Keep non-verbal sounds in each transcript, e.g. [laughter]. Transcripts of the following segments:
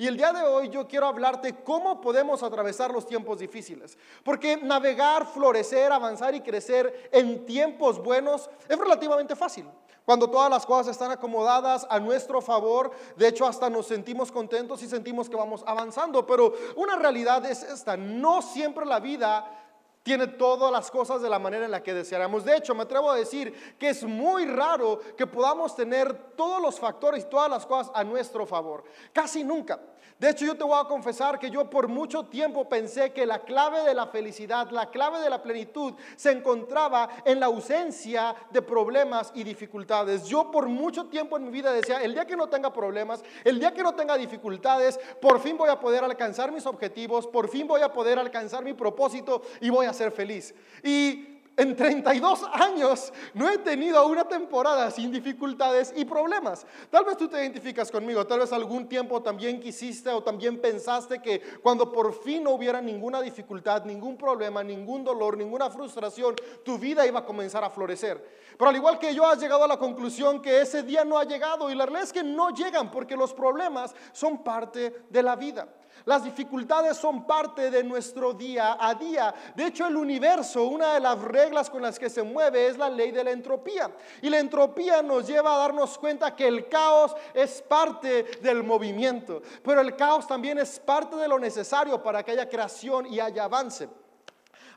Y el día de hoy yo quiero hablarte cómo podemos atravesar los tiempos difíciles. Porque navegar, florecer, avanzar y crecer en tiempos buenos es relativamente fácil. Cuando todas las cosas están acomodadas a nuestro favor, de hecho hasta nos sentimos contentos y sentimos que vamos avanzando. Pero una realidad es esta, no siempre la vida tiene todas las cosas de la manera en la que deseáramos. De hecho, me atrevo a decir que es muy raro que podamos tener todos los factores y todas las cosas a nuestro favor. Casi nunca. De hecho, yo te voy a confesar que yo por mucho tiempo pensé que la clave de la felicidad, la clave de la plenitud, se encontraba en la ausencia de problemas y dificultades. Yo por mucho tiempo en mi vida decía, el día que no tenga problemas, el día que no tenga dificultades, por fin voy a poder alcanzar mis objetivos, por fin voy a poder alcanzar mi propósito y voy a ser feliz. Y en 32 años no he tenido una temporada sin dificultades y problemas. Tal vez tú te identificas conmigo, tal vez algún tiempo también quisiste o también pensaste que cuando por fin no hubiera ninguna dificultad, ningún problema, ningún dolor, ninguna frustración, tu vida iba a comenzar a florecer. Pero al igual que yo has llegado a la conclusión que ese día no ha llegado y la realidad es que no llegan porque los problemas son parte de la vida. Las dificultades son parte de nuestro día a día. De hecho, el universo, una de las reglas con las que se mueve es la ley de la entropía. Y la entropía nos lleva a darnos cuenta que el caos es parte del movimiento, pero el caos también es parte de lo necesario para que haya creación y haya avance.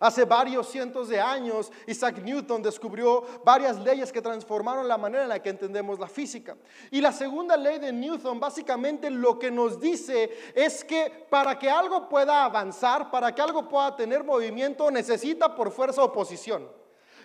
Hace varios cientos de años, Isaac Newton descubrió varias leyes que transformaron la manera en la que entendemos la física. Y la segunda ley de Newton básicamente lo que nos dice es que para que algo pueda avanzar, para que algo pueda tener movimiento, necesita por fuerza oposición.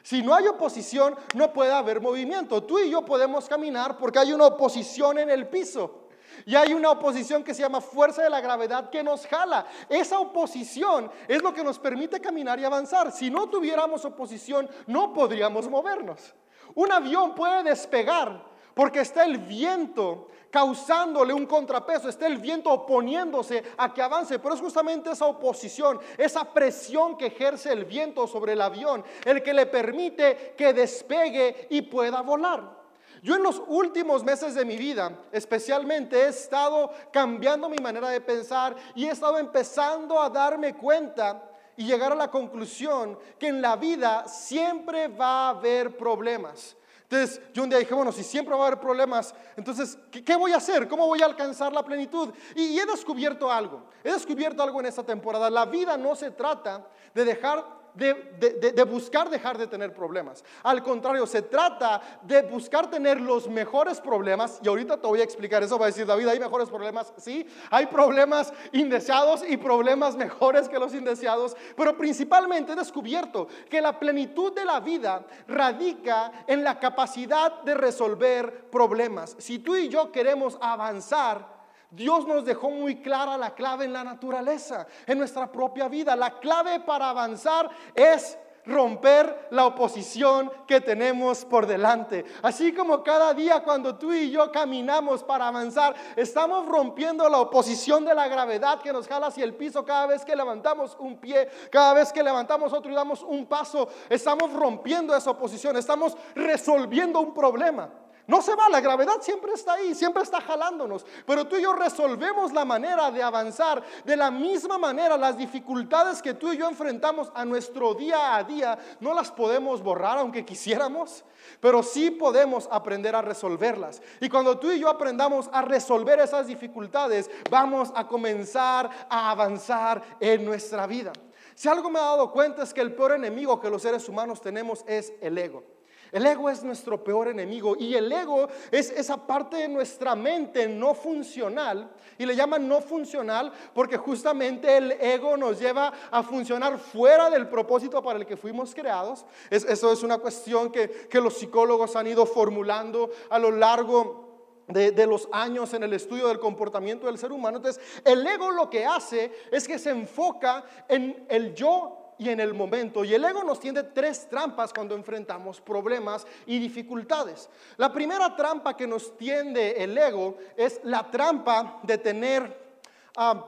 Si no hay oposición, no puede haber movimiento. Tú y yo podemos caminar porque hay una oposición en el piso. Y hay una oposición que se llama fuerza de la gravedad que nos jala. Esa oposición es lo que nos permite caminar y avanzar. Si no tuviéramos oposición, no podríamos movernos. Un avión puede despegar porque está el viento causándole un contrapeso, está el viento oponiéndose a que avance, pero es justamente esa oposición, esa presión que ejerce el viento sobre el avión, el que le permite que despegue y pueda volar. Yo en los últimos meses de mi vida, especialmente, he estado cambiando mi manera de pensar y he estado empezando a darme cuenta y llegar a la conclusión que en la vida siempre va a haber problemas. Entonces yo un día dije, bueno, si siempre va a haber problemas, entonces, ¿qué, voy a hacer? ¿Cómo voy a alcanzar la plenitud? y, he descubierto algo, he descubierto algo en esta temporada. La vida no se trata de dejar de, buscar dejar de tener problemas. Al contrario, se trata de buscar tener los mejores problemas. Y ahorita te voy a explicar eso. Va a decir David, ¿hay mejores problemas? Sí, hay problemas indeseados y problemas mejores que los indeseados. Pero principalmente he descubierto que la plenitud de la vida radica en la capacidad de resolver problemas. Si tú y yo queremos avanzar, Dios nos dejó muy clara la clave en la naturaleza, en nuestra propia vida. La clave para avanzar es romper la oposición que tenemos por delante. Así como cada día cuando tú y yo caminamos para avanzar, estamos rompiendo la oposición de la gravedad que nos jala hacia el piso cada vez que levantamos un pie, cada vez que levantamos otro y damos un paso, estamos rompiendo esa oposición, estamos resolviendo un problema. No se va, la gravedad siempre está ahí, siempre está jalándonos. Pero tú y yo resolvemos la manera de avanzar. De la misma manera, las dificultades que tú y yo enfrentamos a nuestro día a día, no las podemos borrar aunque quisiéramos, pero sí podemos aprender a resolverlas. Y cuando tú y yo aprendamos a resolver esas dificultades, vamos a comenzar a avanzar en nuestra vida. Si algo me he dado cuenta es que el peor enemigo que los seres humanos tenemos es el ego. El ego es nuestro peor enemigo y el ego es esa parte de nuestra mente no funcional y le llaman no funcional porque justamente el ego nos lleva a funcionar fuera del propósito para el que fuimos creados. eso es una cuestión que, los psicólogos han ido formulando a lo largo de, de, los años en el estudio del comportamiento del ser humano. Entonces, el ego lo que hace es que se enfoca en el yo y en el momento. Y el ego nos tiende tres trampas cuando enfrentamos problemas y dificultades. La primera trampa que nos tiende el ego es la trampa de tener ah,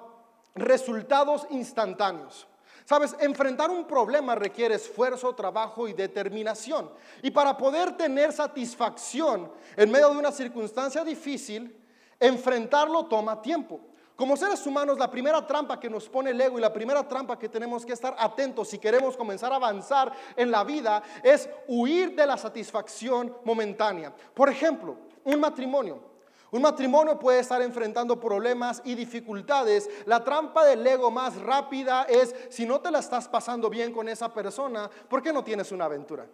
resultados instantáneos. Sabes, enfrentar un problema requiere esfuerzo, trabajo y determinación. Y para poder tener satisfacción en medio de una circunstancia difícil, enfrentarlo toma tiempo. Como seres humanos, la primera trampa que nos pone el ego y la primera trampa que tenemos que estar atentos si queremos comenzar a avanzar en la vida es huir de la satisfacción momentánea. Por ejemplo, un matrimonio. Un matrimonio puede estar enfrentando problemas y dificultades. La trampa del ego más rápida es, si no te la estás pasando bien con esa persona, ¿por qué no tienes una aventura?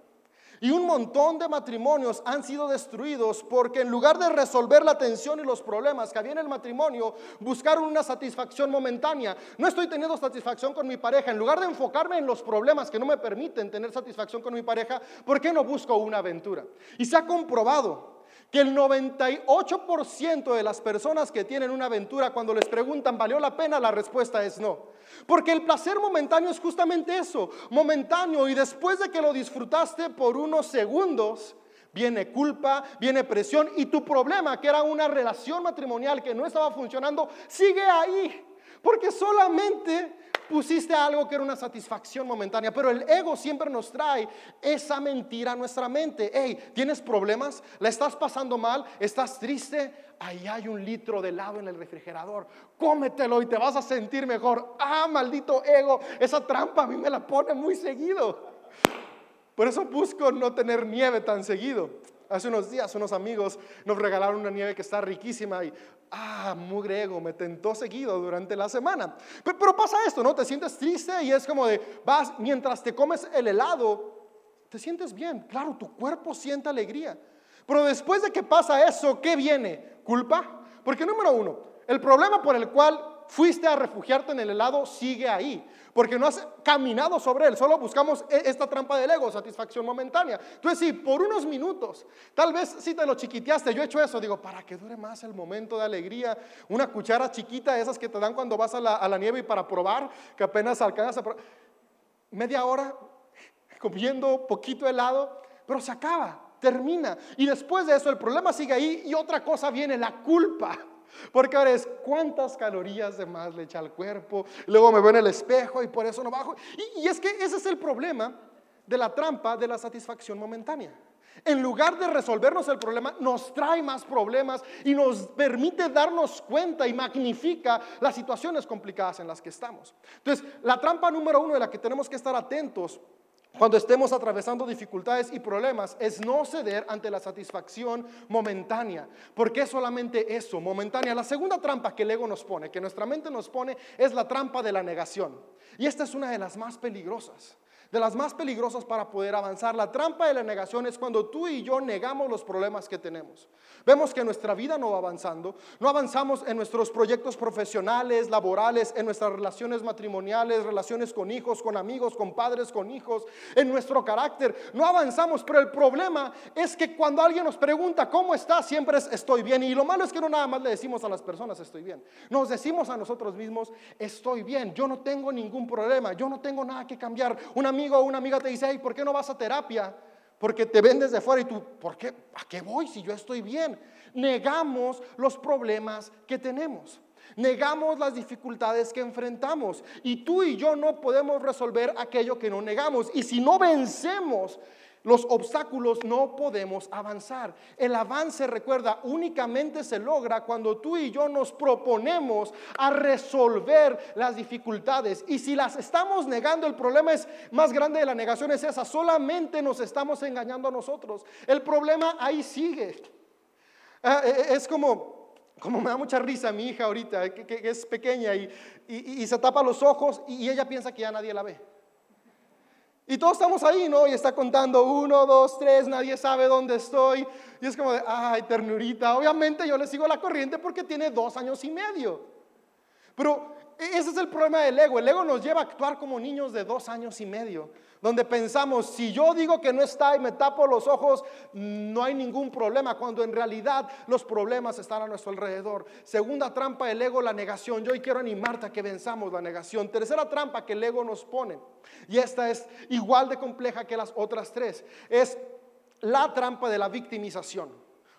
Y un montón de matrimonios han sido destruidos porque en lugar de resolver la tensión y los problemas que había en el matrimonio, buscaron una satisfacción momentánea. No estoy teniendo satisfacción con mi pareja. En lugar de enfocarme en los problemas que no me permiten tener satisfacción con mi pareja, ¿por qué no busco una aventura? Y se ha comprobado que el 98% de las personas que tienen una aventura cuando les preguntan, ¿valió la pena? La respuesta es no. Porque el placer momentáneo es justamente eso, momentáneo y después de que lo disfrutaste por unos segundos, viene culpa, viene presión y tu problema, que era una relación matrimonial que no estaba funcionando, sigue ahí. Porque solamente pusiste algo que era una satisfacción momentánea, pero el ego siempre nos trae esa mentira a nuestra mente. Hey, ¿tienes problemas? ¿La estás pasando mal? ¿Estás triste? Ahí hay un litro de helado en el refrigerador. Cómetelo y te vas a sentir mejor. Ah, maldito ego, esa trampa a mí me la pone muy seguido. Por eso busco no tener nieve tan seguido. Hace unos días unos amigos nos regalaron una nieve que está riquísima y, ah, mugre ego, me tentó seguido durante la semana. Pero, pero, pasa esto, ¿no? Te sientes triste y es como de, vas, mientras te comes el helado, te sientes bien. Claro, tu cuerpo siente alegría. Pero después de que pasa eso, ¿qué viene? ¿Culpa? Porque número uno, el problema por el cual fuiste a refugiarte en el helado sigue ahí, porque no has caminado sobre él, solo buscamos e-, esta trampa del ego, satisfacción momentánea. Entonces, si por unos minutos, tal vez si te lo chiquiteaste, yo he hecho eso, digo, para que dure más el momento de alegría, una cuchara chiquita, esas que te dan cuando vas a la, nieve y para probar, que apenas alcanzas a probar, media hora comiendo poquito helado, pero se acaba, termina. Y después de eso el problema sigue ahí y otra cosa viene, la culpa. Porque ahora es cuántas calorías de más le echa al cuerpo, luego me veo en el espejo y por eso no bajo. Y, es que ese es el problema de la trampa de la satisfacción momentánea. En lugar de resolvernos el problema, nos trae más problemas y nos permite darnos cuenta y magnifica las situaciones complicadas en las que estamos. Entonces, la trampa número uno de la que tenemos que estar atentos cuando estemos atravesando dificultades y problemas es no ceder ante la satisfacción momentánea. porque es solamente eso, momentánea? La segunda trampa que el ego nos pone, que nuestra mente nos pone, es la trampa de la negación. Y esta es una de las más peligrosas de las más peligrosas para poder avanzar. La trampa de la negación es cuando tú y yo negamos los problemas que tenemos. Vemos que nuestra vida no va avanzando, no avanzamos en nuestros proyectos profesionales, laborales, en nuestras relaciones matrimoniales, relaciones con hijos, con amigos, con padres, con hijos, en nuestro carácter. No avanzamos, pero el problema es que cuando alguien nos pregunta cómo estás, siempre es estoy bien. Y lo malo es que no nada más le decimos a las personas estoy bien. Nos decimos a nosotros mismos estoy bien, yo no tengo ningún problema, yo no tengo nada que cambiar. Una o una amiga te dice, ¿por qué no vas a terapia? Porque te ven desde fuera y tú, ¿por qué? ¿A qué voy si yo estoy bien? Negamos los problemas que tenemos. Negamos las dificultades que enfrentamos. Y tú y yo no podemos resolver aquello que no negamos. Y si no vencemos los obstáculos no podemos avanzar. El avance, recuerda, únicamente se logra cuando tú y yo nos proponemos a resolver las dificultades. Y si las estamos negando, el problema es más grande de la negación es esa. Solamente nos estamos engañando a nosotros. El problema ahí sigue. Ah, e, e, es como, como me da mucha risa mi hija ahorita, que, es pequeña y, y, se tapa los ojos y ella piensa que ya nadie la ve. Y todos estamos ahí, ¿no? Y está contando uno, dos, tres, nadie sabe dónde estoy. Y es como de, ay, ternurita. Obviamente yo le sigo la corriente porque tiene dos años y medio. Pero ese es el problema del ego. El ego nos lleva a actuar como niños de dos años y medio donde pensamos, si yo digo que no está y me tapo los ojos, no hay ningún problema, cuando en realidad los problemas están a nuestro alrededor. Segunda trampa del ego, la negación. Yo hoy quiero animarte a que venzamos la negación. Tercera trampa que el ego nos pone, y esta es igual de compleja que las otras tres, es la trampa de la victimización.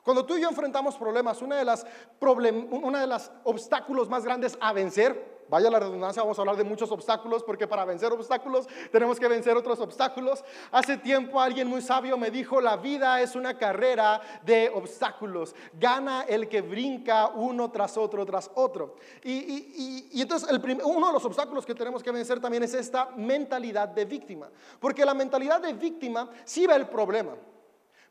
Cuando tú y yo enfrentamos problemas, una de las obstáculos más grandes a vencer Vaya la redundancia, vamos a hablar de muchos obstáculos porque para vencer obstáculos tenemos que vencer otros obstáculos. Hace tiempo alguien muy sabio me dijo, la vida es una carrera de obstáculos. Gana el que brinca uno tras otro, tras otro. Y, entonces uno de los obstáculos que tenemos que vencer también es esta mentalidad de víctima. Porque la mentalidad de víctima sí ve el problema,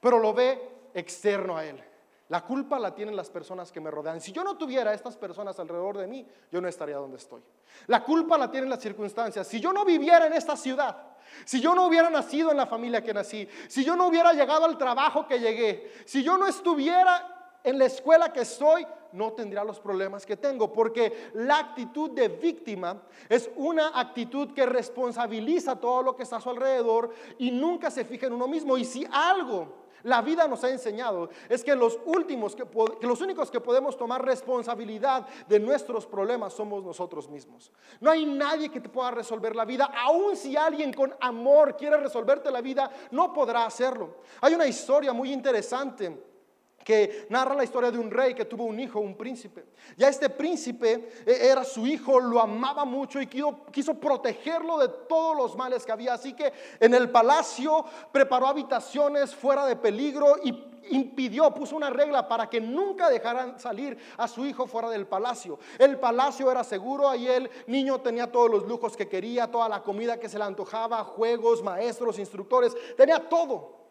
pero lo ve externo a él. La culpa la tienen las personas que me rodean. Si yo no tuviera a estas personas alrededor de mí, yo no estaría donde estoy. La culpa la tienen las circunstancias. Si yo no viviera en esta ciudad, si yo no hubiera nacido en la familia que nací, si yo no hubiera llegado al trabajo que llegué, si yo no estuviera en la escuela que estoy, no tendría los problemas que tengo, porque la actitud de víctima es una actitud que responsabiliza todo lo que está a su alrededor y nunca se fija en uno mismo. Y si algo la vida nos ha enseñado es que los últimos, que, los únicos que podemos tomar responsabilidad de nuestros problemas somos nosotros mismos. No hay nadie que te pueda resolver la vida, aun si alguien con amor quiere resolverte la vida, no podrá hacerlo. Hay una historia muy interesante que narra la historia de un rey que tuvo un hijo, un príncipe. Ya este príncipe eh, era su hijo, lo amaba mucho y quiso, protegerlo de todos los males que había. Así que en el palacio preparó habitaciones fuera de peligro y impidió, puso una regla para que nunca dejaran salir a su hijo fuera del palacio. El palacio era seguro, ahí el niño tenía todos los lujos que quería, toda la comida que se le antojaba, juegos, maestros, instructores, tenía todo.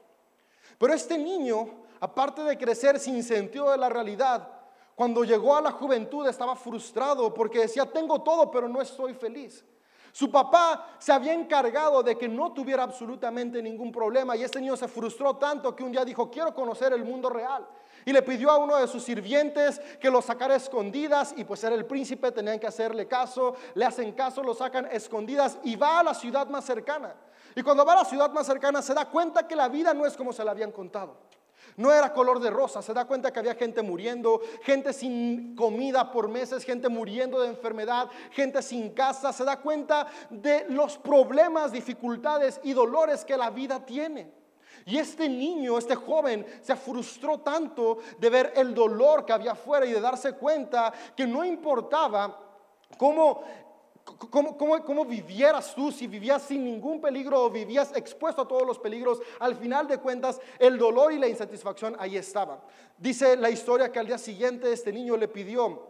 Pero este niño aparte de crecer sin sentido de la realidad, cuando llegó a la juventud estaba frustrado porque decía, tengo todo, pero no estoy feliz. Su papá se había encargado de que no tuviera absolutamente ningún problema y este niño se frustró tanto que un día dijo, quiero conocer el mundo real. Y le pidió a uno de sus sirvientes que lo sacara escondidas y pues era el príncipe, tenían que hacerle caso, le hacen caso, lo sacan escondidas y va a la ciudad más cercana. Y cuando va a la ciudad más cercana se da cuenta que la vida no es como se la habían contado. No era color de rosa, se da cuenta que había gente muriendo, gente sin comida por meses, gente muriendo de enfermedad, gente sin casa, se da cuenta de los problemas, dificultades y dolores que la vida tiene. Y este niño, este joven, se frustró tanto de ver el dolor que había afuera y de darse cuenta que no importaba cómo ¿Cómo, cómo, vivieras tú si vivías sin ningún peligro o vivías expuesto a todos los peligros? Al final de cuentas, el dolor y la insatisfacción ahí estaban. Dice la historia que al día siguiente este niño le pidió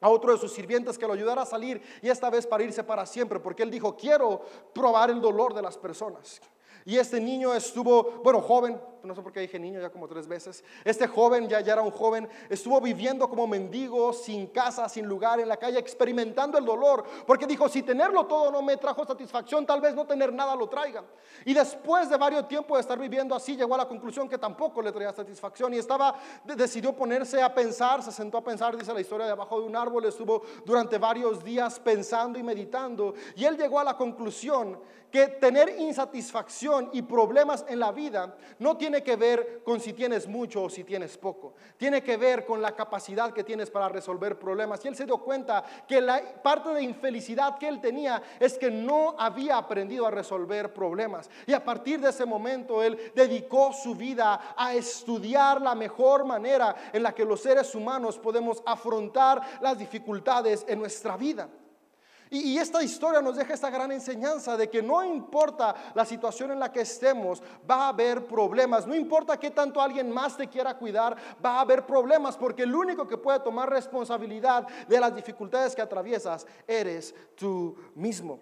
a otro de sus sirvientes que lo ayudara a salir y esta vez para irse para siempre, porque él dijo, quiero probar el dolor de las personas. Y este niño estuvo, bueno, joven, no sé por qué dije niño ya como tres veces. Este joven, ya, ya era un joven, estuvo viviendo como mendigo, sin casa, sin lugar, en la calle, experimentando el dolor. Porque dijo, si tenerlo todo no me trajo satisfacción, tal vez no tener nada lo traiga. Y después de varios tiempos de estar viviendo así, llegó a la conclusión que tampoco le traía satisfacción. Y estaba, decidió ponerse a pensar, se sentó a pensar, dice la historia, debajo de un árbol, estuvo durante varios días pensando y meditando. Y él llegó a la conclusión que tener insatisfacción y problemas en la vida no tiene que ver con si tienes mucho o si tienes poco. Tiene que ver con la capacidad que tienes para resolver problemas. Y él se dio cuenta que la parte de infelicidad que él tenía es que no había aprendido a resolver problemas. Y a partir de ese momento él dedicó su vida a estudiar la mejor manera en la que los seres humanos podemos afrontar las dificultades en nuestra vida. Y, esta historia nos deja esta gran enseñanza de que no importa la situación en la que estemos, va a haber problemas. No importa qué tanto alguien más te quiera cuidar, va a haber problemas porque el único que puede tomar responsabilidad de las dificultades que atraviesas eres tú mismo.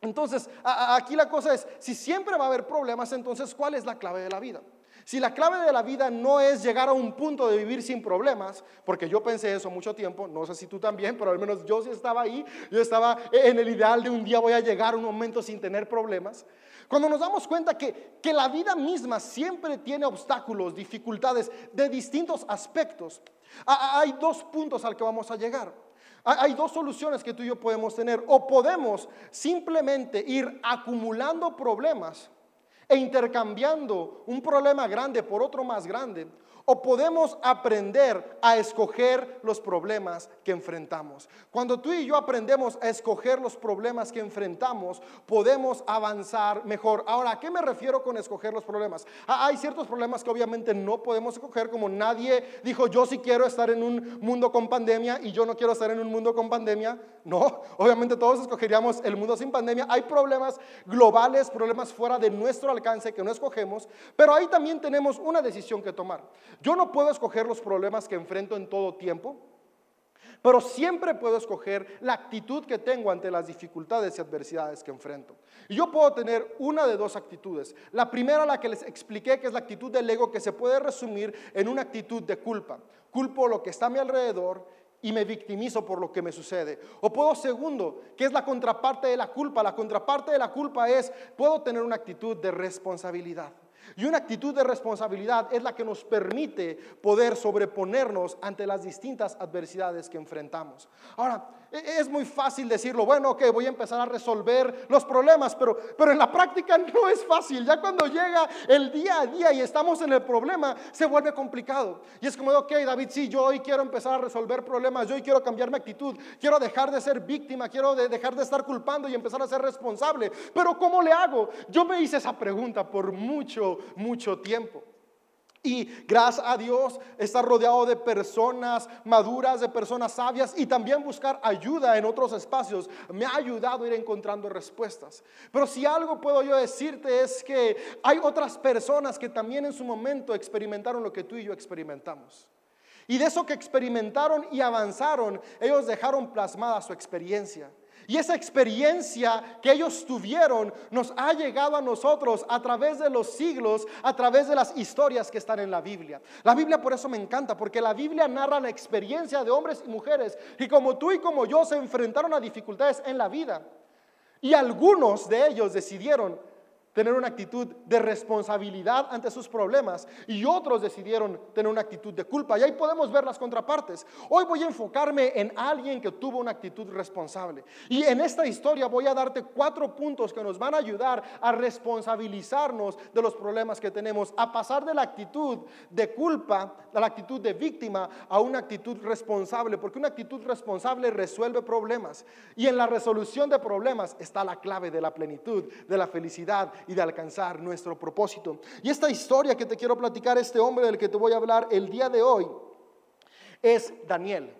Entonces, aquí la cosa es, si siempre va a haber problemas, entonces, ¿cuál es la clave de la vida? Si la clave de la vida no es llegar a un punto de vivir sin problemas, porque yo pensé eso mucho tiempo, no sé si tú también, pero al menos yo sí estaba ahí, yo estaba en el ideal de un día voy a llegar a un momento sin tener problemas. Cuando nos damos cuenta que, que la vida misma siempre tiene obstáculos, dificultades de distintos aspectos, hay dos puntos al que vamos a llegar. Hay dos soluciones que tú y yo podemos tener. O podemos simplemente ir acumulando problemas e intercambiando un problema grande por otro más grande, o podemos aprender a escoger los problemas que enfrentamos. Cuando tú y yo aprendemos a escoger los problemas que enfrentamos, podemos avanzar mejor. Ahora, ¿a qué me refiero con escoger los problemas? Ah, hay ciertos problemas que obviamente no podemos escoger, como nadie dijo, yo sí quiero estar en un mundo con pandemia y yo no quiero estar en un mundo con pandemia. No, [laughs] obviamente todos escogeríamos el mundo sin pandemia. Hay problemas globales, problemas fuera de nuestro alcance que no escogemos, pero ahí también tenemos una decisión que tomar. Yo no puedo escoger los problemas que enfrento en todo tiempo, pero siempre puedo escoger la actitud que tengo ante las dificultades y adversidades que enfrento. Y yo puedo tener una de dos actitudes. La primera, la que les expliqué, que es la actitud del ego, que se puede resumir en una actitud de culpa. Culpo lo que está a mi alrededor y me victimizo por lo que me sucede. O puedo, segundo, que es la contraparte de la culpa. La contraparte de la culpa es, puedo tener una actitud de responsabilidad. Y una actitud de responsabilidad es la que nos permite poder sobreponernos ante las distintas adversidades que enfrentamos. Ahora, es muy fácil decirlo, bueno, ok, voy a empezar a resolver los problemas, pero, pero en la práctica [laughs] no es fácil. Ya cuando llega el día a día y estamos en el problema, se vuelve complicado. Y es como, ok, David, sí, yo hoy quiero empezar a resolver problemas, yo hoy quiero cambiar mi actitud, quiero dejar de ser víctima, quiero dejar de estar culpando y empezar a ser responsable. Pero ¿cómo le hago? Yo me hice esa pregunta por mucho, mucho tiempo. Y gracias a Dios estar rodeado de personas maduras, de personas sabias y también buscar ayuda en otros espacios me ha ayudado a ir encontrando respuestas. Pero si algo puedo yo decirte es que hay otras personas que también en su momento experimentaron lo que tú y yo experimentamos. Y de eso que experimentaron y avanzaron, ellos dejaron plasmada su experiencia. Y esa experiencia que ellos tuvieron nos ha llegado a nosotros a través de los siglos, a través de las historias que están en la Biblia. La Biblia por eso me encanta, porque la Biblia narra la experiencia de hombres y mujeres y como tú y como yo se enfrentaron a dificultades en la vida. Y algunos de ellos decidieron tener una actitud de responsabilidad ante sus problemas y otros decidieron tener una actitud de culpa. Y ahí podemos ver las contrapartes. Hoy voy a enfocarme en alguien que tuvo una actitud responsable. Y en esta historia voy a darte cuatro puntos que nos van a ayudar a responsabilizarnos de los problemas que tenemos, a pasar de la actitud de culpa, a la actitud de víctima, a una actitud responsable, porque una actitud responsable resuelve problemas. Y en la resolución de problemas está la clave de la plenitud, de la felicidad y de alcanzar nuestro propósito. Y esta historia que te quiero platicar, este hombre del que te voy a hablar el día de hoy, es Daniel.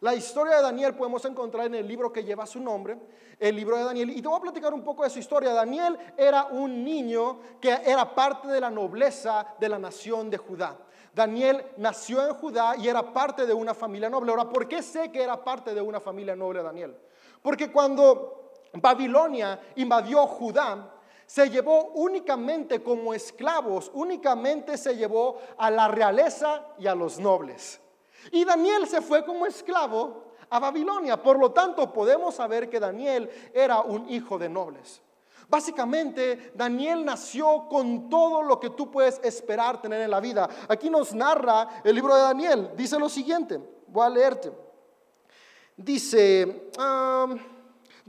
La historia de Daniel podemos encontrar en el libro que lleva su nombre, el libro de Daniel. Y te voy a platicar un poco de su historia. Daniel era un niño que era parte de la nobleza de la nación de Judá. Daniel nació en Judá y era parte de una familia noble. Ahora, ¿por qué sé que era parte de una familia noble Daniel? Porque cuando Babilonia invadió Judá, se llevó únicamente como esclavos, únicamente se llevó a la realeza y a los nobles. Y Daniel se fue como esclavo a Babilonia. Por lo tanto, podemos saber que Daniel era un hijo de nobles. Básicamente, Daniel nació con todo lo que tú puedes esperar tener en la vida. Aquí nos narra el libro de Daniel. Dice lo siguiente, voy a leerte. Dice...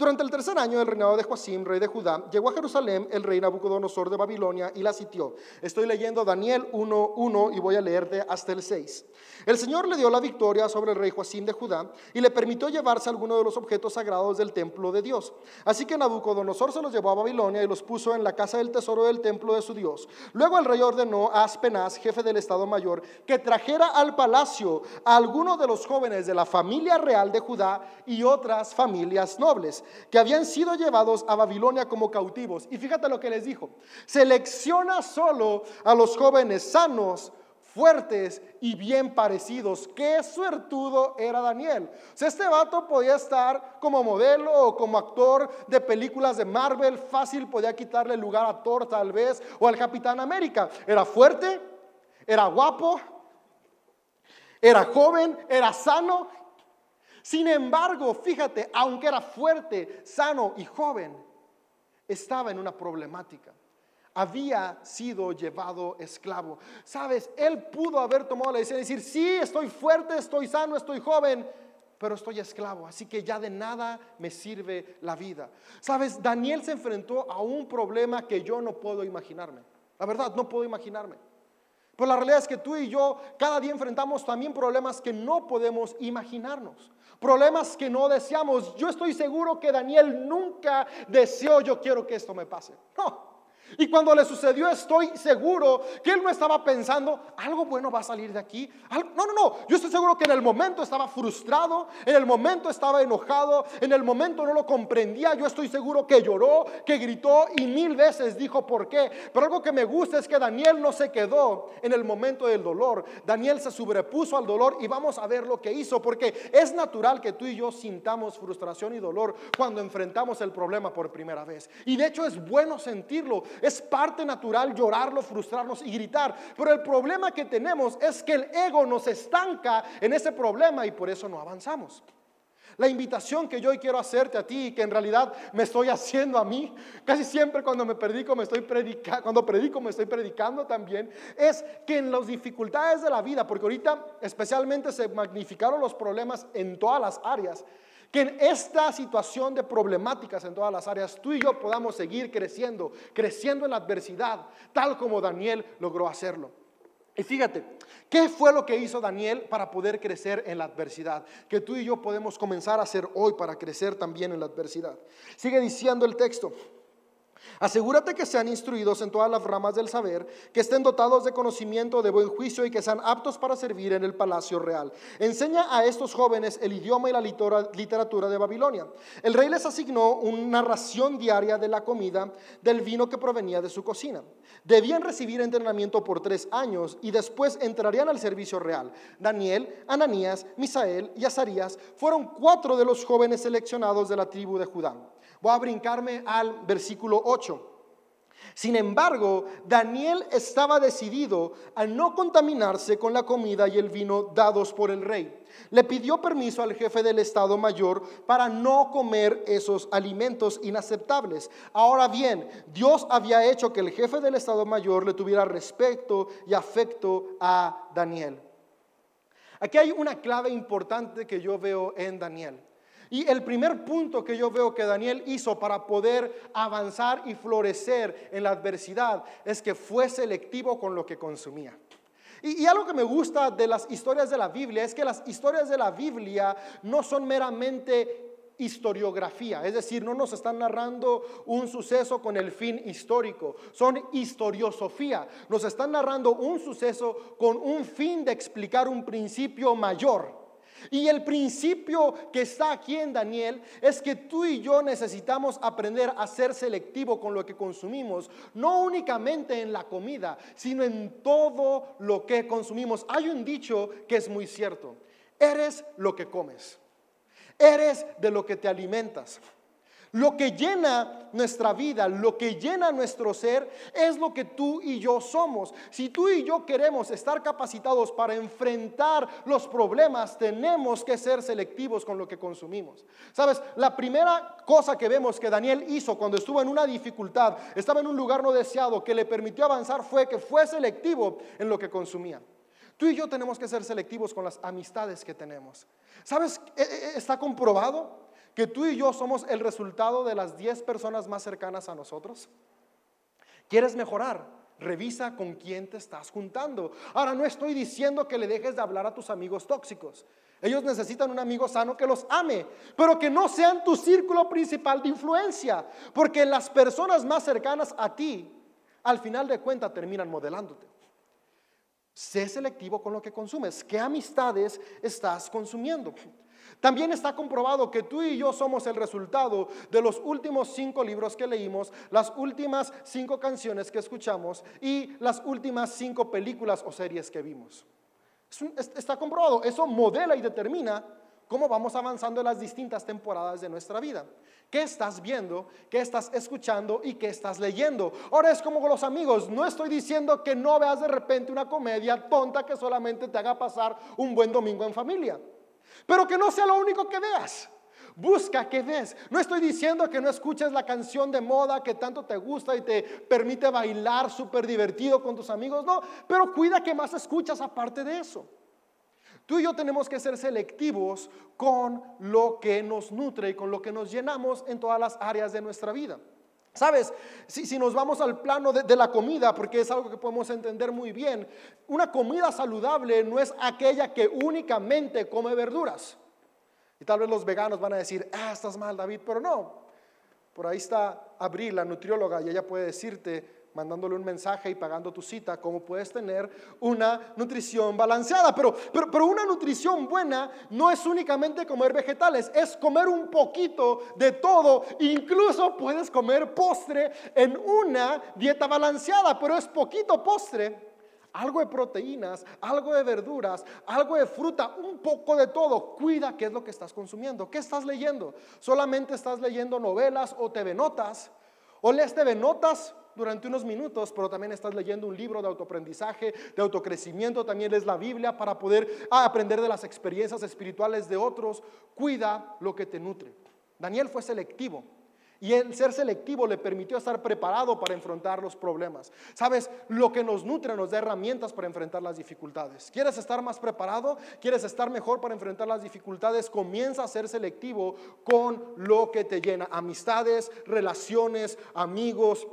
Durante el tercer año del reinado de Joacim, rey de Judá, llegó a Jerusalén el rey Nabucodonosor de Babilonia y la sitió. Estoy leyendo Daniel 1.1 y voy a leerte hasta el 6. El Señor le dio la victoria sobre el rey Joacim de Judá y le permitió llevarse algunos de los objetos sagrados del templo de Dios. Así que Nabucodonosor se los llevó a Babilonia y los puso en la casa del tesoro del templo de su Dios. Luego el rey ordenó a Aspenaz, jefe del Estado Mayor, que trajera al palacio a algunos de los jóvenes de la familia real de Judá y otras familias nobles que habían sido llevados a Babilonia como cautivos. Y fíjate lo que les dijo. Selecciona solo a los jóvenes sanos fuertes y bien parecidos. Qué suertudo era Daniel. O este vato podía estar como modelo o como actor de películas de Marvel, fácil podía quitarle lugar a Thor tal vez o al Capitán América. Era fuerte, era guapo, era joven, era sano. Sin embargo, fíjate, aunque era fuerte, sano y joven, estaba en una problemática había sido llevado esclavo. Sabes, él pudo haber tomado la decisión de decir, sí, estoy fuerte, estoy sano, estoy joven, pero estoy esclavo, así que ya de nada me sirve la vida. Sabes, Daniel se enfrentó a un problema que yo no puedo imaginarme. La verdad, no puedo imaginarme. Pero la realidad es que tú y yo cada día enfrentamos también problemas que no podemos imaginarnos. Problemas que no deseamos. Yo estoy seguro que Daniel nunca deseó, yo quiero que esto me pase. No. Y cuando le sucedió, estoy seguro que él no estaba pensando, algo bueno va a salir de aquí. No, no, no. Yo estoy seguro que en el momento estaba frustrado, en el momento estaba enojado, en el momento no lo comprendía. Yo estoy seguro que lloró, que gritó y mil veces dijo por qué. Pero algo que me gusta es que Daniel no se quedó en el momento del dolor. Daniel se sobrepuso al dolor y vamos a ver lo que hizo, porque es natural que tú y yo sintamos frustración y dolor cuando enfrentamos el problema por primera vez. Y de hecho es bueno sentirlo. Es parte natural llorarlo, frustrarnos y gritar. Pero el problema que tenemos es que el ego nos estanca en ese problema y por eso no avanzamos. La invitación que yo hoy quiero hacerte a ti que en realidad me estoy haciendo a mí, casi siempre cuando me predico me estoy predicando, cuando predico me estoy predicando también, es que en las dificultades de la vida, porque ahorita especialmente se magnificaron los problemas en todas las áreas, que en esta situación de problemáticas en todas las áreas, tú y yo podamos seguir creciendo, creciendo en la adversidad, tal como Daniel logró hacerlo. Y fíjate, ¿qué fue lo que hizo Daniel para poder crecer en la adversidad? Que tú y yo podemos comenzar a hacer hoy para crecer también en la adversidad. Sigue diciendo el texto. Asegúrate que sean instruidos en todas las ramas del saber, que estén dotados de conocimiento, de buen juicio y que sean aptos para servir en el palacio real. Enseña a estos jóvenes el idioma y la literatura de Babilonia. El rey les asignó una ración diaria de la comida, del vino que provenía de su cocina. Debían recibir entrenamiento por tres años y después entrarían al servicio real. Daniel, Ananías, Misael y Azarías fueron cuatro de los jóvenes seleccionados de la tribu de Judá. Voy a brincarme al versículo 8. Sin embargo, Daniel estaba decidido a no contaminarse con la comida y el vino dados por el rey. Le pidió permiso al jefe del Estado Mayor para no comer esos alimentos inaceptables. Ahora bien, Dios había hecho que el jefe del Estado Mayor le tuviera respeto y afecto a Daniel. Aquí hay una clave importante que yo veo en Daniel. Y el primer punto que yo veo que Daniel hizo para poder avanzar y florecer en la adversidad es que fue selectivo con lo que consumía. Y, algo que me gusta de las historias de la Biblia es que las historias de la Biblia no son meramente historiografía, es decir, no nos están narrando un suceso con el fin histórico, son historiosofía, nos están narrando un suceso con un fin de explicar un principio mayor. Y el principio que está aquí en Daniel es que tú y yo necesitamos aprender a ser selectivo con lo que consumimos, no únicamente en la comida, sino en todo lo que consumimos. Hay un dicho que es muy cierto, eres lo que comes, eres de lo que te alimentas. Lo que llena nuestra vida, lo que llena nuestro ser, es lo que tú y yo somos. Si tú y yo queremos estar capacitados para enfrentar los problemas, tenemos que ser selectivos con lo que consumimos. Sabes, la primera cosa que vemos que Daniel hizo cuando estuvo en una dificultad, estaba en un lugar no deseado, que le permitió avanzar, fue que fue selectivo en lo que consumía. Tú y yo tenemos que ser selectivos con las amistades que tenemos. ¿Sabes? E, e, está comprobado que tú y yo somos el resultado de las 10 personas más cercanas a nosotros? ¿Quieres mejorar? Revisa con quién te estás juntando. Ahora no estoy diciendo que le dejes de hablar a tus amigos tóxicos. Ellos necesitan un amigo sano que los ame, pero que no sean tu círculo principal de influencia, porque las personas más cercanas a ti, al final de cuentas, terminan modelándote. Sé selectivo con lo que consumes. ¿Qué amistades estás consumiendo? También está comprobado que tú y yo somos el resultado de los últimos cinco libros que leímos, las últimas cinco canciones que escuchamos y las últimas cinco películas o series que vimos. Está comprobado, eso modela y determina cómo vamos avanzando en las distintas temporadas de nuestra vida. ¿Qué estás viendo? ¿Qué estás escuchando? ¿Y qué estás leyendo? Ahora es como con los amigos. No estoy diciendo que no veas de repente una comedia tonta que solamente te haga pasar un buen domingo en familia. Pero que no sea lo único que veas. Busca que ves. No estoy diciendo que no escuches la canción de moda que tanto te gusta y te permite bailar súper divertido con tus amigos. No, pero cuida que más escuchas aparte de eso. Tú y yo tenemos que ser selectivos con lo que nos nutre y con lo que nos llenamos en todas las áreas de nuestra vida. Sabes, si, nos vamos al plano de, la comida, porque es algo que podemos entender muy bien, una comida saludable no es aquella que únicamente come verduras. Y tal vez los veganos van a decir, ah, estás mal David, pero no. Por ahí está Abril, la nutrióloga, y ella puede decirte, mandándole un mensaje y pagando tu cita, cómo puedes tener una nutrición balanceada. Pero, pero, pero, una nutrición buena no es únicamente comer vegetales, es comer un poquito de todo. Incluso puedes comer postre en una dieta balanceada, pero es poquito postre. Algo de proteínas, algo de verduras, algo de fruta, un poco de todo. Cuida qué es lo que estás consumiendo. ¿Qué estás leyendo? ¿Solamente estás leyendo novelas o TV notas? ¿O lees TV notas durante unos minutos, pero también estás leyendo un libro de autoaprendizaje, de autocrecimiento, también lees la Biblia para poder ah, aprender de las experiencias espirituales de otros. Cuida lo que te nutre. Daniel fue selectivo. Y el ser selectivo le permitió estar preparado para enfrentar los problemas. Sabes, lo que nos nutre nos da herramientas para enfrentar las dificultades. ¿Quieres estar más preparado? ¿Quieres estar mejor para enfrentar las dificultades? Comienza a ser selectivo con lo que te llena. Amistades, relaciones, amigos,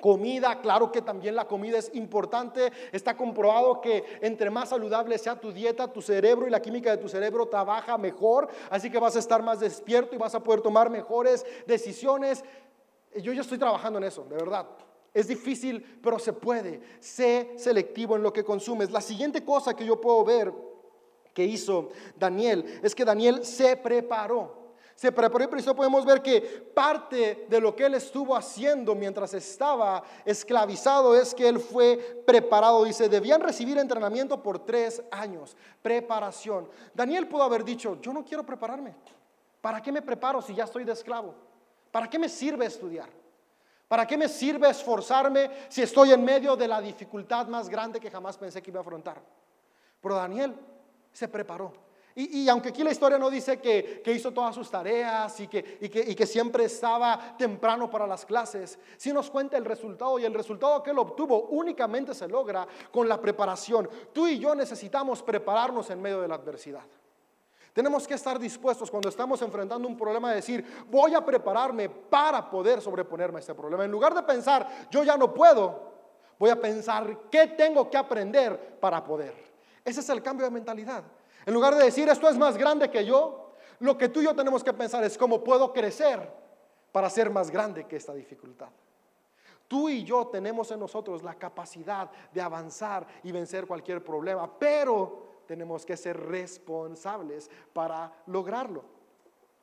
Comida, claro que también la comida es importante. Está comprobado que entre más saludable sea tu dieta, tu cerebro y la química de tu cerebro trabaja mejor. Así que vas a estar más despierto y vas a poder tomar mejores decisiones. Yo ya estoy trabajando en eso, de verdad. Es difícil, pero se puede. Sé selectivo en lo que consumes. La siguiente cosa que yo puedo ver que hizo Daniel es que Daniel se preparó se preparó y por eso podemos ver que parte de lo que él estuvo haciendo mientras estaba esclavizado es que él fue preparado. Dice, debían recibir entrenamiento por tres años, preparación. Daniel pudo haber dicho, yo no quiero prepararme. ¿Para qué me preparo si ya estoy de esclavo? ¿Para qué me sirve estudiar? ¿Para qué me sirve esforzarme si estoy en medio de la dificultad más grande que jamás pensé que iba a afrontar? Pero Daniel se preparó. Y, aunque aquí la historia no dice que, hizo todas sus tareas y que, y que, siempre estaba temprano para las clases, sí nos cuenta el resultado y el resultado que él obtuvo únicamente se logra con la preparación. Tú y yo necesitamos prepararnos en medio de la adversidad. Tenemos que estar dispuestos cuando estamos enfrentando un problema a decir, voy a prepararme para poder sobreponerme a este problema. En lugar de pensar, yo ya no puedo, voy a pensar, ¿qué tengo que aprender para poder? Ese es el cambio de mentalidad. En lugar de decir esto es más grande que yo, lo que tú y yo tenemos que pensar es cómo puedo crecer para ser más grande que esta dificultad. Tú y yo tenemos en nosotros la capacidad de avanzar y vencer cualquier problema, pero tenemos que ser responsables para lograrlo.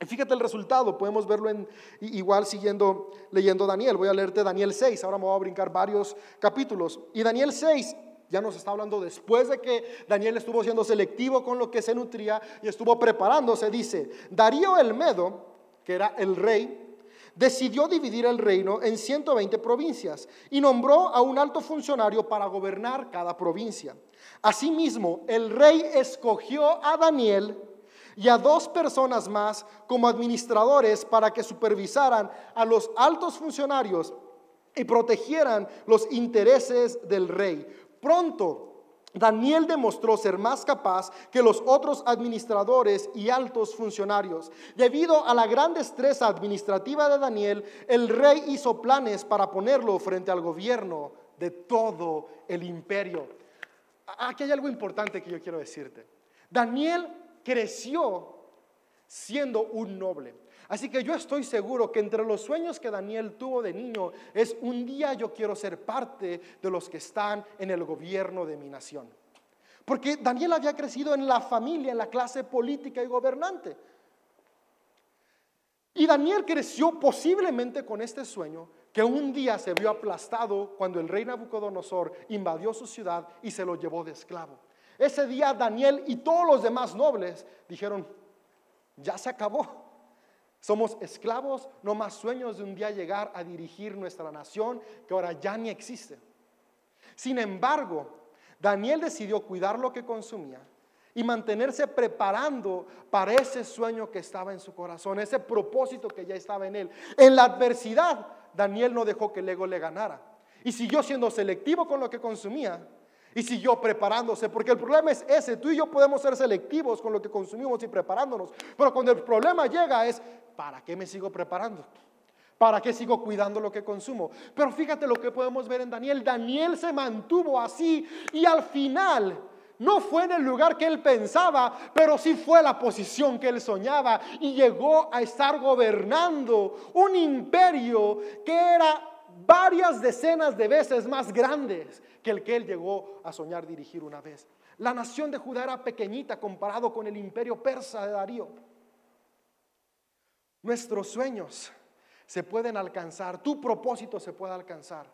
Y fíjate el resultado, podemos verlo en, igual siguiendo leyendo Daniel. Voy a leerte Daniel 6, ahora me voy a brincar varios capítulos. Y Daniel 6 ya nos está hablando después de que Daniel estuvo siendo selectivo con lo que se nutría y estuvo preparándose. Dice, Darío el Medo, que era el rey, decidió dividir el reino en 120 provincias y nombró a un alto funcionario para gobernar cada provincia. Asimismo, el rey escogió a Daniel y a dos personas más como administradores para que supervisaran a los altos funcionarios y protegieran los intereses del rey. Pronto, Daniel demostró ser más capaz que los otros administradores y altos funcionarios. Debido a la gran destreza administrativa de Daniel, el rey hizo planes para ponerlo frente al gobierno de todo el imperio. Aquí hay algo importante que yo quiero decirte. Daniel creció siendo un noble. Así que yo estoy seguro que entre los sueños que Daniel tuvo de niño es un día yo quiero ser parte de los que están en el gobierno de mi nación. Porque Daniel había crecido en la familia, en la clase política y gobernante. Y Daniel creció posiblemente con este sueño que un día se vio aplastado cuando el rey Nabucodonosor invadió su ciudad y se lo llevó de esclavo. Ese día Daniel y todos los demás nobles dijeron, ya se acabó. Somos esclavos, no más sueños de un día llegar a dirigir nuestra nación que ahora ya ni existe. Sin embargo, Daniel decidió cuidar lo que consumía y mantenerse preparando para ese sueño que estaba en su corazón, ese propósito que ya estaba en él. En la adversidad, Daniel no dejó que el ego le ganara y siguió siendo selectivo con lo que consumía Y siguió preparándose, porque el problema es ese, tú y yo podemos ser selectivos con lo que consumimos y preparándonos, pero cuando el problema llega es, ¿para qué me sigo preparando? ¿Para qué sigo cuidando lo que consumo? Pero fíjate lo que podemos ver en Daniel. Daniel se mantuvo así y al final no fue en el lugar que él pensaba, pero sí fue la posición que él soñaba y llegó a estar gobernando un imperio que era varias decenas de veces más grandes que el que él llegó a soñar dirigir una vez. La nación de Judá era pequeñita comparado con el imperio persa de Darío. Nuestros sueños se pueden alcanzar, tu propósito se puede alcanzar.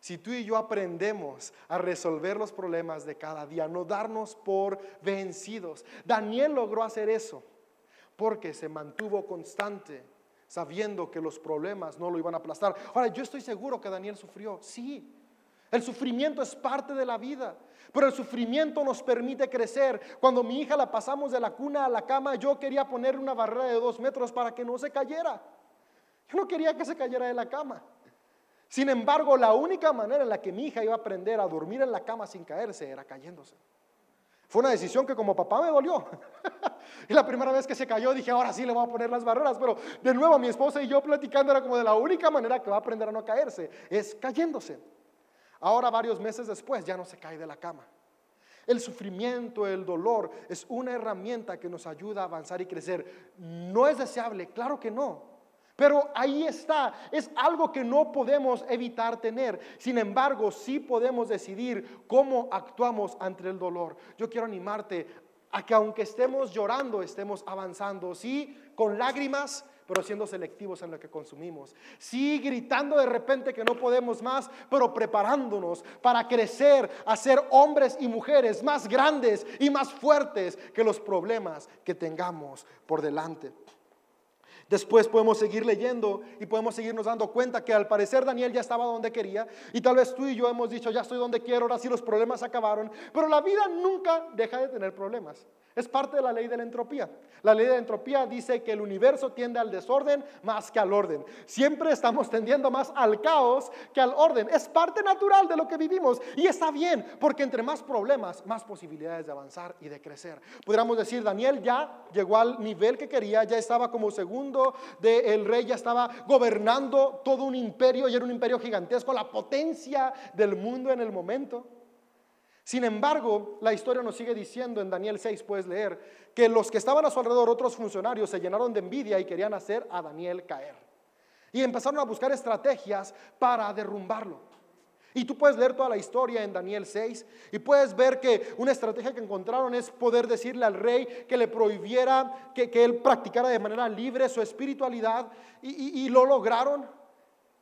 Si tú y yo aprendemos a resolver los problemas de cada día, no darnos por vencidos. Daniel logró hacer eso porque se mantuvo constante sabiendo que los problemas no lo iban a aplastar. Ahora, yo estoy seguro que Daniel sufrió, sí. El sufrimiento es parte de la vida, pero el sufrimiento nos permite crecer. Cuando mi hija la pasamos de la cuna a la cama, yo quería ponerle una barrera de dos metros para que no se cayera. Yo no quería que se cayera de la cama. Sin embargo, la única manera en la que mi hija iba a aprender a dormir en la cama sin caerse era cayéndose. Fue una decisión que como papá me dolió. [laughs] y la primera vez que se cayó dije, ahora sí le voy a poner las barreras. Pero de nuevo mi esposa y yo platicando era como de la única manera que va a aprender a no caerse es cayéndose. Ahora varios meses después ya no se cae de la cama. El sufrimiento, el dolor es una herramienta que nos ayuda a avanzar y crecer. No es deseable, claro que no. Pero ahí está, es algo que no podemos evitar tener. Sin embargo, sí podemos decidir cómo actuamos ante el dolor. Yo quiero animarte a que aunque estemos llorando, estemos avanzando, sí, con lágrimas, pero siendo selectivos en lo que consumimos. Sí, gritando de repente que no podemos más, pero preparándonos para crecer, a ser hombres y mujeres más grandes y más fuertes que los problemas que tengamos por delante. Después podemos seguir leyendo y podemos seguirnos dando cuenta que al parecer Daniel ya estaba donde quería y tal vez tú y yo hemos dicho, ya estoy donde quiero, ahora sí los problemas acabaron, pero la vida nunca deja de tener problemas. Es parte de la ley de la entropía. La ley de la entropía dice que el universo tiende al desorden más que al orden. Siempre estamos tendiendo más al caos que al orden. Es parte natural de lo que vivimos y está bien, porque entre más problemas, más posibilidades de avanzar y de crecer. Podríamos decir, Daniel ya llegó al nivel que quería, ya estaba como segundo del rey, ya estaba gobernando todo un imperio y era un imperio gigantesco, la potencia del mundo en el momento. Sin embargo, la historia nos sigue diciendo en Daniel 6, puedes leer, que los que estaban a su alrededor, otros funcionarios, se llenaron de envidia y querían hacer a Daniel caer. Y empezaron a buscar estrategias para derrumbarlo. Y tú puedes leer toda la historia en Daniel 6 y puedes ver que una estrategia que encontraron es poder decirle al rey que le prohibiera que, él practicara de manera libre su espiritualidad y lo lograron.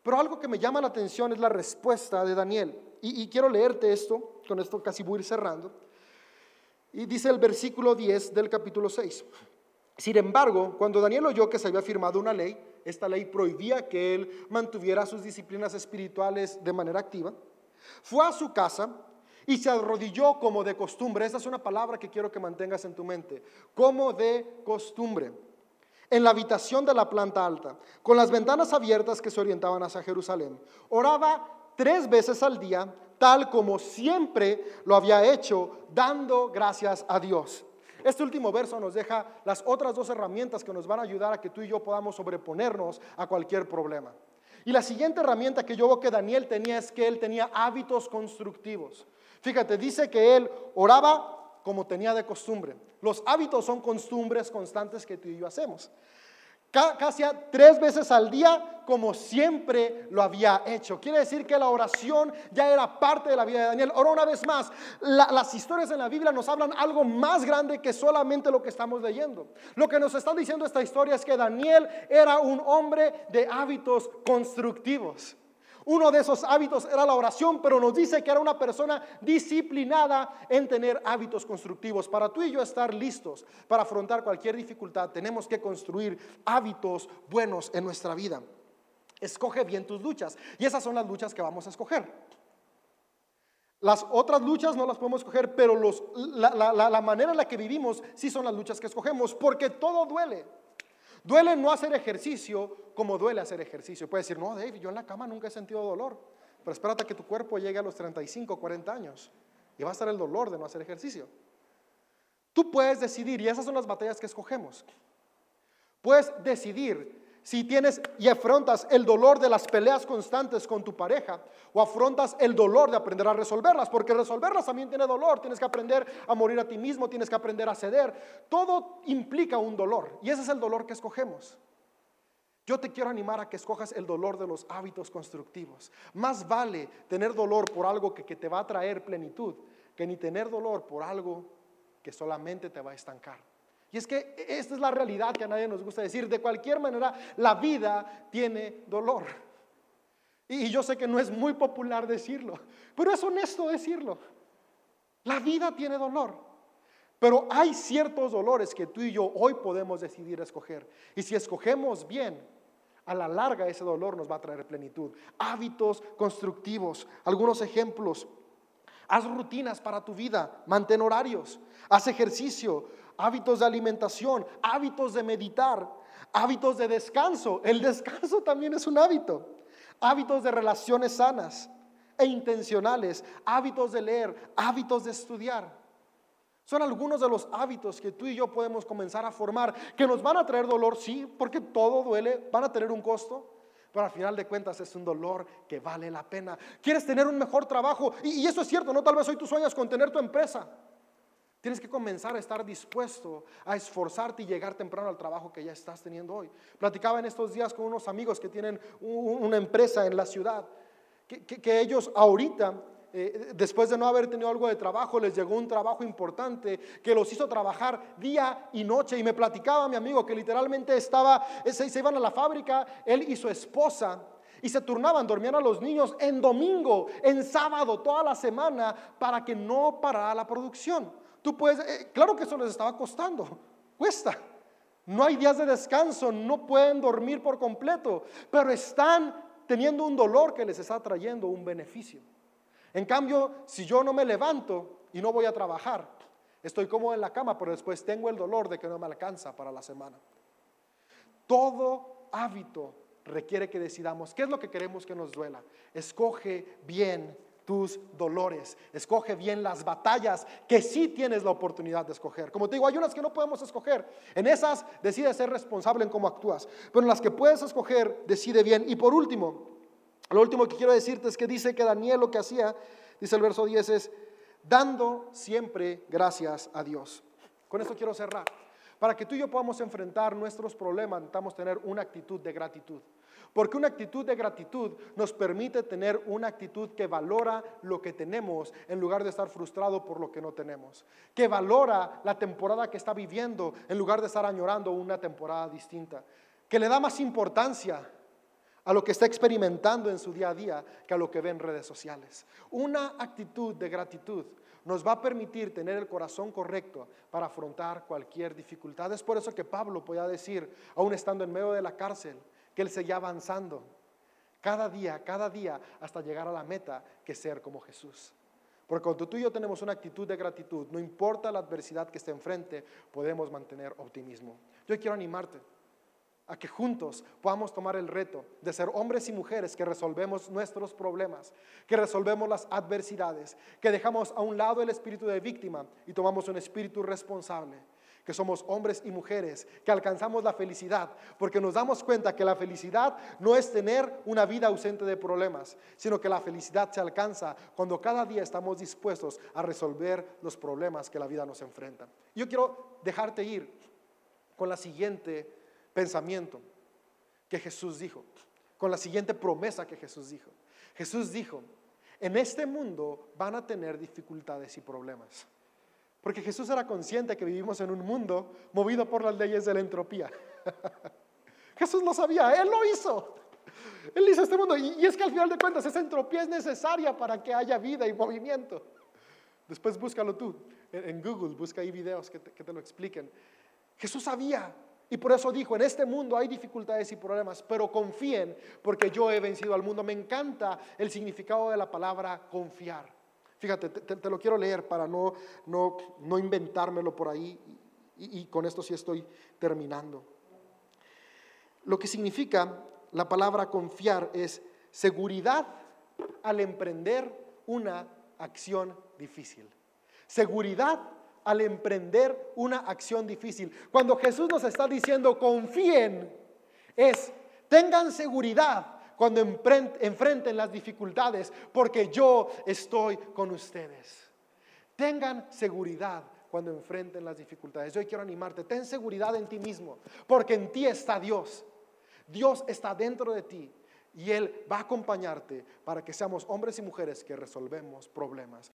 Pero algo que me llama la atención es la respuesta de Daniel. Y, quiero leerte esto, con esto casi voy a ir cerrando. Y dice el versículo 10 del capítulo 6. Sin embargo, cuando Daniel oyó que se había firmado una ley, esta ley prohibía que él mantuviera sus disciplinas espirituales de manera activa, fue a su casa y se arrodilló como de costumbre. Esta es una palabra que quiero que mantengas en tu mente, como de costumbre, en la habitación de la planta alta, con las ventanas abiertas que se orientaban hacia Jerusalén. Oraba tres veces al día, tal como siempre lo había hecho, dando gracias a Dios. Este último verso nos deja las otras dos herramientas que nos van a ayudar a que tú y yo podamos sobreponernos a cualquier problema. Y la siguiente herramienta que yo veo que Daniel tenía es que él tenía hábitos constructivos. Fíjate, dice que él oraba como tenía de costumbre. Los hábitos son costumbres constantes que tú y yo hacemos casi tres veces al día como siempre lo había hecho. Quiere decir que la oración ya era parte de la vida de Daniel. Ahora una vez más, las historias en la Biblia nos hablan algo más grande que solamente lo que estamos leyendo. Lo que nos está diciendo esta historia es que Daniel era un hombre de hábitos constructivos. Uno de esos hábitos era la oración, pero nos dice que era una persona disciplinada en tener hábitos constructivos. Para tú y yo estar listos para afrontar cualquier dificultad, tenemos que construir hábitos buenos en nuestra vida. Escoge bien tus luchas. Y esas son las luchas que vamos a escoger. Las otras luchas no las podemos escoger, pero la, manera en la que vivimos sí son las luchas que escogemos, porque todo duele. Duele no hacer ejercicio como duele hacer ejercicio. Puedes decir, no, Dave, yo en la cama nunca he sentido dolor. Pero espérate que tu cuerpo llegue a los 35, 40 años. y va a estar el dolor de no hacer ejercicio. Tú puedes decidir, y esas son las batallas que escogemos. Puedes decidir si tienes y afrontas el dolor de las peleas constantes con tu pareja o afrontas el dolor de aprender a resolverlas, porque resolverlas también tiene dolor, tienes que aprender a morir a ti mismo, tienes que aprender a ceder, todo implica un dolor y ese es el dolor que escogemos. Yo te quiero animar a que escojas el dolor de los hábitos constructivos. Más vale tener dolor por algo que, que te va a traer plenitud que ni tener dolor por algo que solamente te va a estancar. Y es que esta es la realidad que a nadie nos gusta decir. De cualquier manera, la vida tiene dolor. Y yo sé que no es muy popular decirlo, pero es honesto decirlo. La vida tiene dolor. Pero hay ciertos dolores que tú y yo hoy podemos decidir escoger. Y si escogemos bien, a la larga ese dolor nos va a traer plenitud. Hábitos constructivos, algunos ejemplos. Haz rutinas para tu vida, mantén horarios, haz ejercicio, hábitos de alimentación, hábitos de meditar, hábitos de descanso. El descanso también es un hábito. Hábitos de relaciones sanas e intencionales, hábitos de leer, hábitos de estudiar. Son algunos de los hábitos que tú y yo podemos comenzar a formar, que nos van a traer dolor, sí, porque todo duele, van a tener un costo, pero al final de cuentas es un dolor que vale la pena. Quieres tener un mejor trabajo, y, eso es cierto, no tal vez hoy tú sueñas con tener tu empresa. Tienes que comenzar a estar dispuesto a esforzarte y llegar temprano al trabajo que ya estás teniendo hoy. Platicaba en estos días con unos amigos que tienen una empresa en la ciudad, que, ellos ahorita, eh, después de no haber tenido algo de trabajo, les llegó un trabajo importante que los hizo trabajar día y noche. Y me platicaba mi amigo que literalmente estaba, se, se iban a la fábrica, él y su esposa, y se turnaban, dormían a los niños en domingo, en sábado, toda la semana, para que no parara la producción. Tú puedes, eh, claro que eso les estaba costando, [laughs] cuesta. No hay días de descanso, no pueden dormir por completo, pero están teniendo un dolor que les está trayendo un beneficio. En cambio, si yo no me levanto y no voy a trabajar, estoy cómodo en la cama, pero después tengo el dolor de que no me alcanza para la semana. Todo hábito requiere que decidamos qué es lo que queremos que nos duela. Escoge bien tus dolores. Escoge bien las batallas que sí tienes la oportunidad de escoger. Como te digo, hay unas que no podemos escoger. En esas decide ser responsable en cómo actúas. Pero en las que puedes escoger, decide bien. Y por último, lo último que quiero decirte es que dice que Daniel lo que hacía, dice el verso 10, es dando siempre gracias a Dios. Con esto quiero cerrar. Para que tú y yo podamos enfrentar nuestros problemas, necesitamos tener una actitud de gratitud. Porque una actitud de gratitud nos permite tener una actitud que valora lo que tenemos en lugar de estar frustrado por lo que no tenemos. Que valora la temporada que está viviendo en lugar de estar añorando una temporada distinta. Que le da más importancia a lo que está experimentando en su día a día que a lo que ve en redes sociales. Una actitud de gratitud nos va a permitir tener el corazón correcto para afrontar cualquier dificultad. Es por eso que Pablo podía decir, aún estando en medio de la cárcel, que Él seguía avanzando cada día, cada día, hasta llegar a la meta, que ser como Jesús. Porque cuando tú y yo tenemos una actitud de gratitud, no importa la adversidad que esté enfrente, podemos mantener optimismo. Yo quiero animarte a que juntos podamos tomar el reto de ser hombres y mujeres que resolvemos nuestros problemas, que resolvemos las adversidades, que dejamos a un lado el espíritu de víctima y tomamos un espíritu responsable que somos hombres y mujeres, que alcanzamos la felicidad, porque nos damos cuenta que la felicidad no es tener una vida ausente de problemas, sino que la felicidad se alcanza cuando cada día estamos dispuestos a resolver los problemas que la vida nos enfrenta. Yo quiero dejarte ir con la siguiente pensamiento que Jesús dijo, con la siguiente promesa que Jesús dijo. Jesús dijo, en este mundo van a tener dificultades y problemas. Porque Jesús era consciente que vivimos en un mundo movido por las leyes de la entropía. [laughs] Jesús lo sabía, Él lo hizo. Él hizo este mundo. Y, es que al final de cuentas esa entropía es necesaria para que haya vida y movimiento. Después búscalo tú en, Google, busca ahí videos que te, que te lo expliquen. Jesús sabía y por eso dijo, en este mundo hay dificultades y problemas, pero confíen porque yo he vencido al mundo. Me encanta el significado de la palabra confiar. Fíjate, te, lo quiero leer para no, no, no inventármelo por ahí y, y con esto sí estoy terminando. Lo que significa la palabra confiar es seguridad al emprender una acción difícil. seguridad al emprender una acción difícil. Cuando Jesús nos está diciendo confíen, es tengan seguridad cuando enfrenten las dificultades, porque yo estoy con ustedes. Tengan seguridad cuando enfrenten las dificultades. Yo quiero animarte, ten seguridad en ti mismo, porque en ti está Dios. Dios está dentro de ti y Él va a acompañarte para que seamos hombres y mujeres que resolvemos problemas.